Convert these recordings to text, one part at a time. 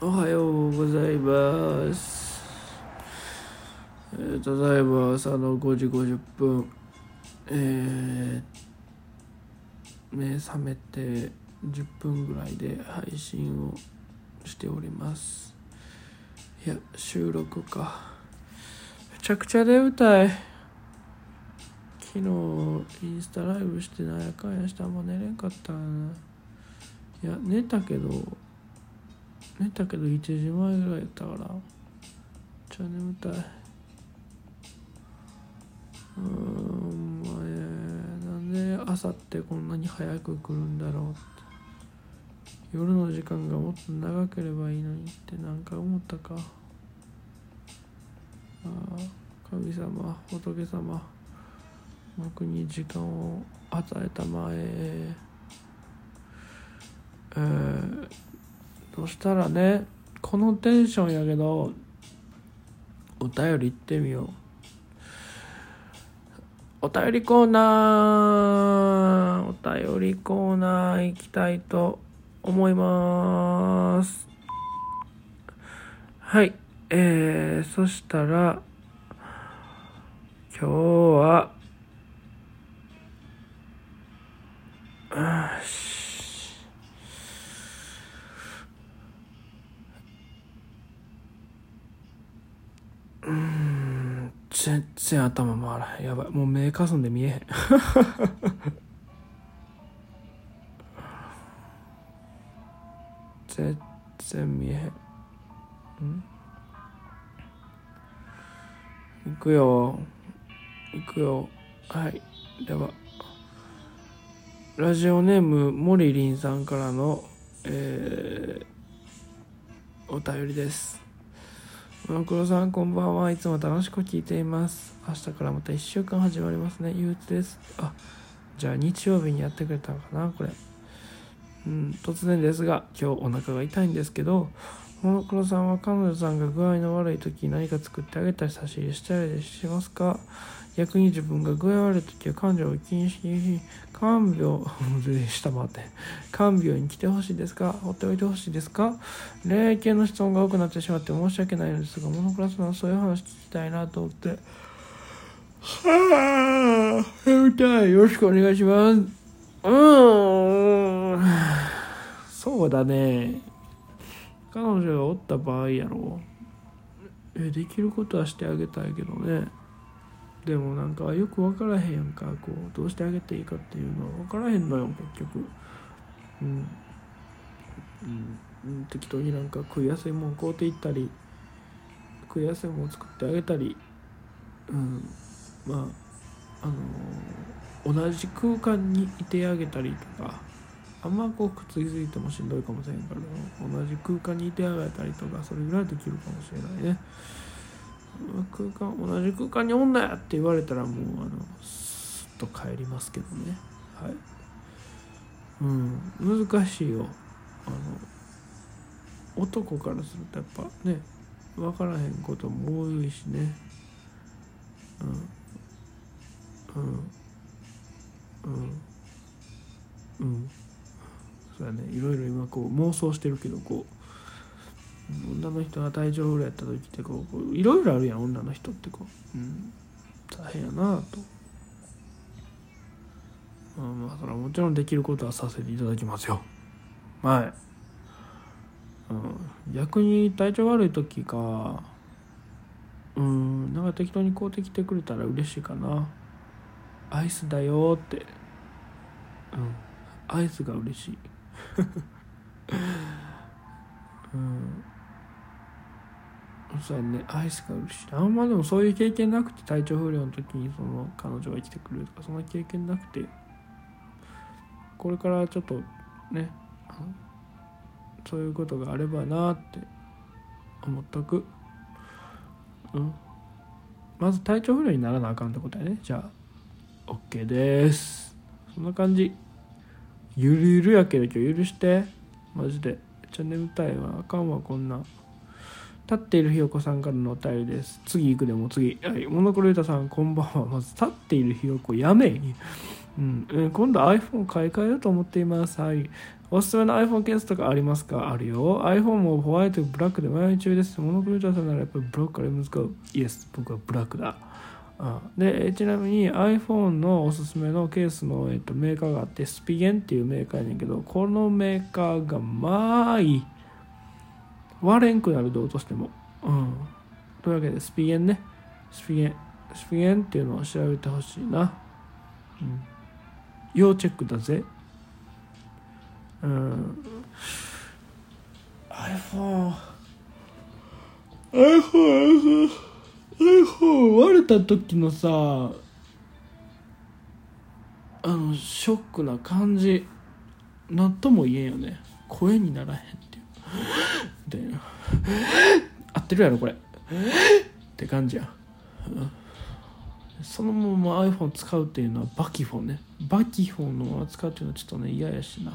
おはようございます、えー、ただいま朝の5時50分。えー、目覚めて10分ぐらいで配信をしております。いや収録か。めちゃくちゃ眠たい。昨日インスタライブしてなんやかんやしてあん寝れんかったな。いや寝たけど寝たけど1時前ぐらいやったからめっちゃ眠たい。うーんまあねなんで朝ってこんなに早く来るんだろうって。夜の時間がもっと長ければいいのにってなんか思ったか。あ神様仏様僕に時間を与えたまえ。えー、そしたらねこのテンションやけどお便り行ってみよう。お便りコーナー。お便りコーナー行きたいと思います。はい。えー、そしたら今日はあーしうーん全然頭回らへん。やばい。もう目かすんで見えへん。全然見えへん。ん。行くよ。行くよ。はい。では。ラジオネームモリリンさんからの、えーお便りです。モノクロさんこんばんは。いつも楽しく聞いています。明日からまた1週間始まりますね。憂鬱です。あじゃあ日曜日にやってくれたのかなこれ。うん突然ですが今日お腹が痛いんですけどモノクロさんは彼女さんが具合の悪い時何か作ってあげたり差し入れしたりしますか？逆に自分が具合悪い時は患者を気にし看病下回って看病に来てほしいですか？放っておいてほしいですか？恋愛系の質問が多くなってしまって申し訳ないのですがモノクロさんのそういう話聞きたいなと思って。はあやりたい。よろしくお願いします。うん。そうだね。彼女がおった場合やろ。えできることはしてあげたいけどね。でもなんかよく分からへんやんかこうどうしてあげていいかっていうのは分からへんのよ結局。うん、うん、適当になんか食いやすいもん買うていったり食いやすいもん作ってあげたりうんまああのー同じ空間にいてあげたりとかあんまこうくっつきすぎてもしんどいかもしれんから同じ空間にいてあげたりとかそれぐらいできるかもしれないね。空間同じ空間におんなやって言われたらもうあのスッと帰りますけどね。はい。うん。難しいよ。あの男からするとやっぱね分からへんことも多いしね。うん。うん。うん。うん。そうやね。いろいろ今こう妄想してるけどこう女の人が体調不良やった時ってこういろいろあるやん女の人ってこう、うん、大変やなと、まあ、まあそれはもちろんできることはさせていただきますよ。はい、うん、逆に体調悪い時かうんなんか適当に買うてきてくれたら嬉しいかな。アイスだよって。うんアイスが嬉しい。うんそうやね。アイスが嬉し。あんまでもそういう経験なくて体調不良の時にその彼女が来てくるとかそんな経験なくて。これからちょっとねそういうことがあればなって思っとく。うん。まず体調不良にならなあかんってことやね。じゃあ OK です。そんな感じ。ゆるゆるやけど今日許して。マジで。めっちゃ眠たいわ。あかんわこんな立っているひよこさんからのお便りです次行くでも次はいモノクロユタさんこんばんはまず立っているひよこやめんうん、今度 iPhone 買い替えようと思っています。はい。おすすめの iPhone ケースとかありますか？あるよ。iPhone もホワイト、ブラックで迷い中です。モノクロユータさんならやっぱりブラックから難しい。イエス、僕はブラックだ。あでちなみに iPhone のおすすめのケースの、えっと、メーカーがあってスピゲンっていうメーカーやねんけどこのメーカーがまあいい割れんくなるどうとしても。うん。というわけでスピゲンね。スピゲンスピゲンっていうのを調べてほしいな。うん。要チェックだぜ。うん。iPhone iPhone iPhone iPhone 割れた時のさあのショックな感じ。なんとも言えんよね。声にならへんっていう。みたいな。合ってるやろこれ。って感じや。そのまま iPhone 使うっていうのはバキフォンね。バキフォンのまま使うっていうのはちょっとね嫌やしな。っ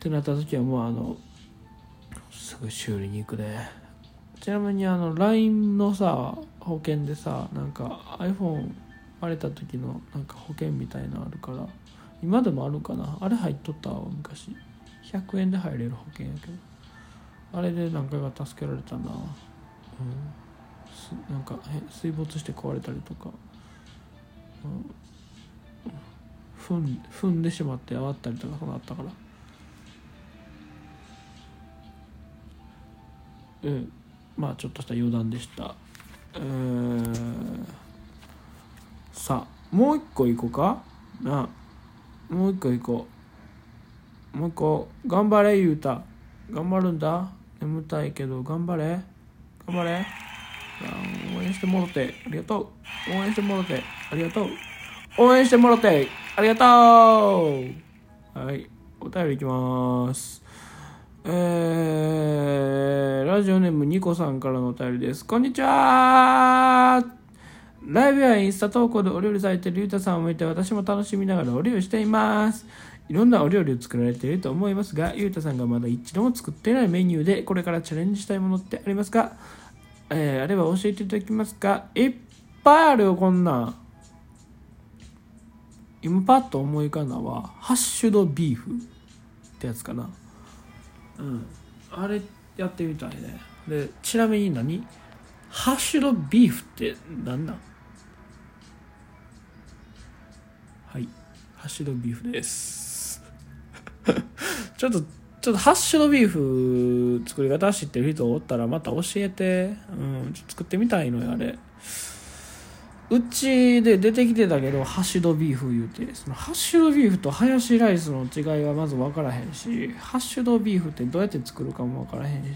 てなった時はもうあのすぐ修理に行くで。ちなみにあの LINE のさ保険でさなんか iPhone 割れた時のなんか保険みたいなのあるから今でもあるかな。あれ入っとったわ昔。100円で入れる保険やけど。あれで何回か助けられたな。うん。なんか水没して壊れたりとか、うん、踏ん。踏んでしまってあったりとかそんなあったから。うん。まあちょっとした余談でした。えー、さあもう一個いこうか。な。もう一個いこう。もう一個。頑張れゆうた頑張るんだ眠たいけど頑張れ。頑張れ。応援してもろて。ありがとう。応援してもろて。ありがとう。応援してもろて。ありがとう。はい。お便りいきます。えー、ラジオネームニコさんからのお便りです。こんにちは。ライブやインスタ投稿でお料理されてるゆうたさんを見て私も楽しみながらお料理しています。いろんなお料理を作られていると思いますが、ゆうたさんがまだ一度も作ってないメニューでこれからチャレンジしたいものってありますか？えー、あれば教えていただけますか？いっぱいあるよ、こんなん。今パッと思い浮かんだのは、ハッシュドビーフってやつかな。うん。あれやってみたいね。でちなみに何？ハッシュドビーフって何なん？はい。ハッシュドビーフです。ちょっとちょっとハッシュドビーフ作り方知ってる人おったらまた教えて、うん、ちょっと作ってみたいのよあれ。うちで出てきてたけどハッシュドビーフ言うて。そのハッシュドビーフとハヤシライスの違いはまず分からへんしハッシュドビーフってどうやって作るかも分からへんし。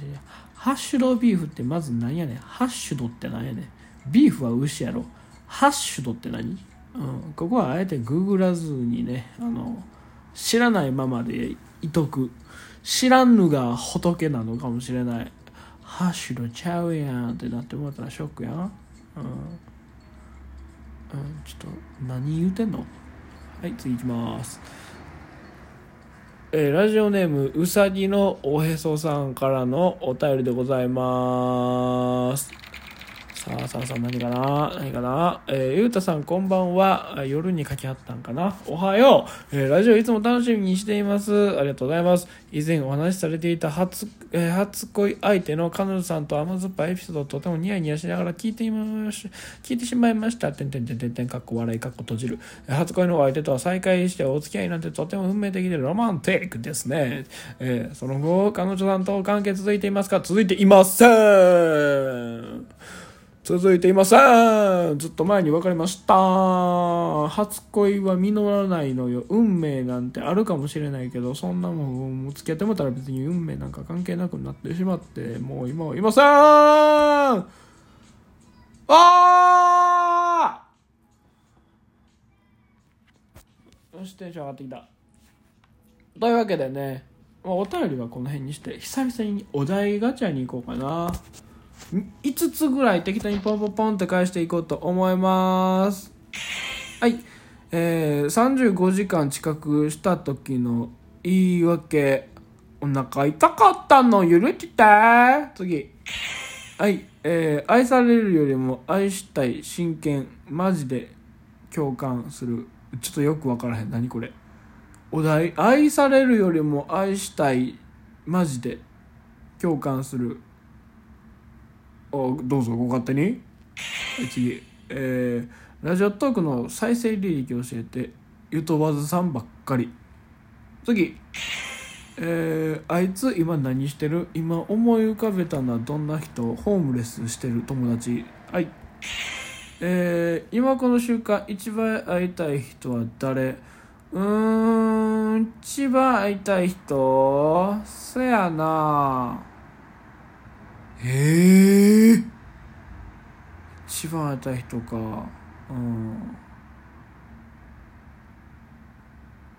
ハッシュドビーフってまず何やねん。ハッシュドって何やねん。ビーフは牛やろ。ハッシュドって何、うん、ここはあえてググらずにねあの知らないままでいとく。知らんのが仏なのかもしれない。ハッシュドちゃうやんってなってもらったらショックやん、うん。うん、ちょっと何言うてんの？はい次いきます。えー、ラジオネームうさぎのおへそさんからのお便りでございます。さあさあさあ何かな？何かな？えー、ゆうたさんこんばんは。夜に書きはったんかな？おはよう、えー、ラジオいつも楽しみにしています。ありがとうございます。以前お話しされていた初,、えー、初恋相手の彼女さんと甘酸っぱいエピソードをとてもニヤニヤしながら聞いていまし聞いてしまいました。てんてんてんてんてんかっこ笑いかっこ閉じる。初恋の相手とは再会してお付き合いなんてとても運命的でロマンティックですね、えー、その後彼女さんと関係続いていますか続いていません。続いていません。ずっと前に別れました。初恋は実らないのよ。運命なんてあるかもしれないけどそんなもん付き合ってもたら別に運命なんか関係なくなってしまってもう今はいません。あよしテンション上がってきた。というわけでねまお便りはこの辺にして久々にお題ガチャに行こうかな。5つぐらい適当にポンポンポンって返していこうと思います。はい。えー、35時間近くした時の言い訳。お腹痛かったの？許して。次。はい。えー、愛されるよりも愛したい真剣マジで共感する。ちょっとよくわからへん。何これ。お題。愛されるよりも愛したいマジで共感する。どうぞご勝手に。次。えー、ラジオトークの再生履歴教えて。ゆとわずさんばっかり。次。えー、あいつ今何してる？今思い浮かべたのはどんな人？ホームレスしてる友達。はい。えー、今この瞬間一番会いたい人は誰？うーん一番会いたい人？そやな。ええー、一番会いたい人か。うん。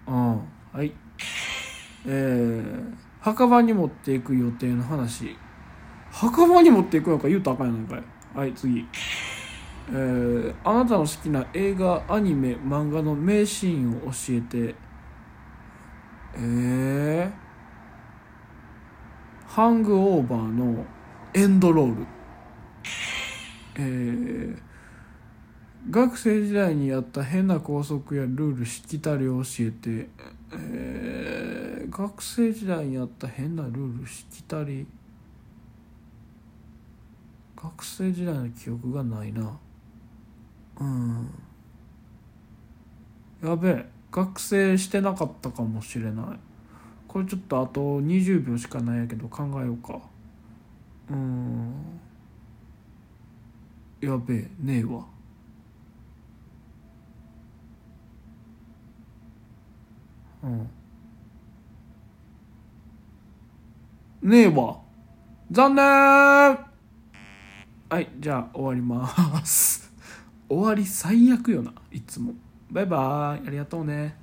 うんはい。えー、墓場に持っていく予定の話。墓場に持っていくのか言うとあかんやないかい。はい次。えー、あなたの好きな映画アニメ漫画の名シーンを教えて。えー、ハングオーバーのエンドロール。えー、学生時代にやった変な校則やルールしきたりを教えてえー、学生時代にやった変なルールしきたり学生時代の記憶がないな。うん。やべえ。学生してなかったかもしれない。これちょっとあと20秒しかないやけど考えようか。うん。やべえねえわ。うん。ねえわ。残念。はいじゃあ終わります。終わり最悪よないつも。バイバーイ。ありがとうね。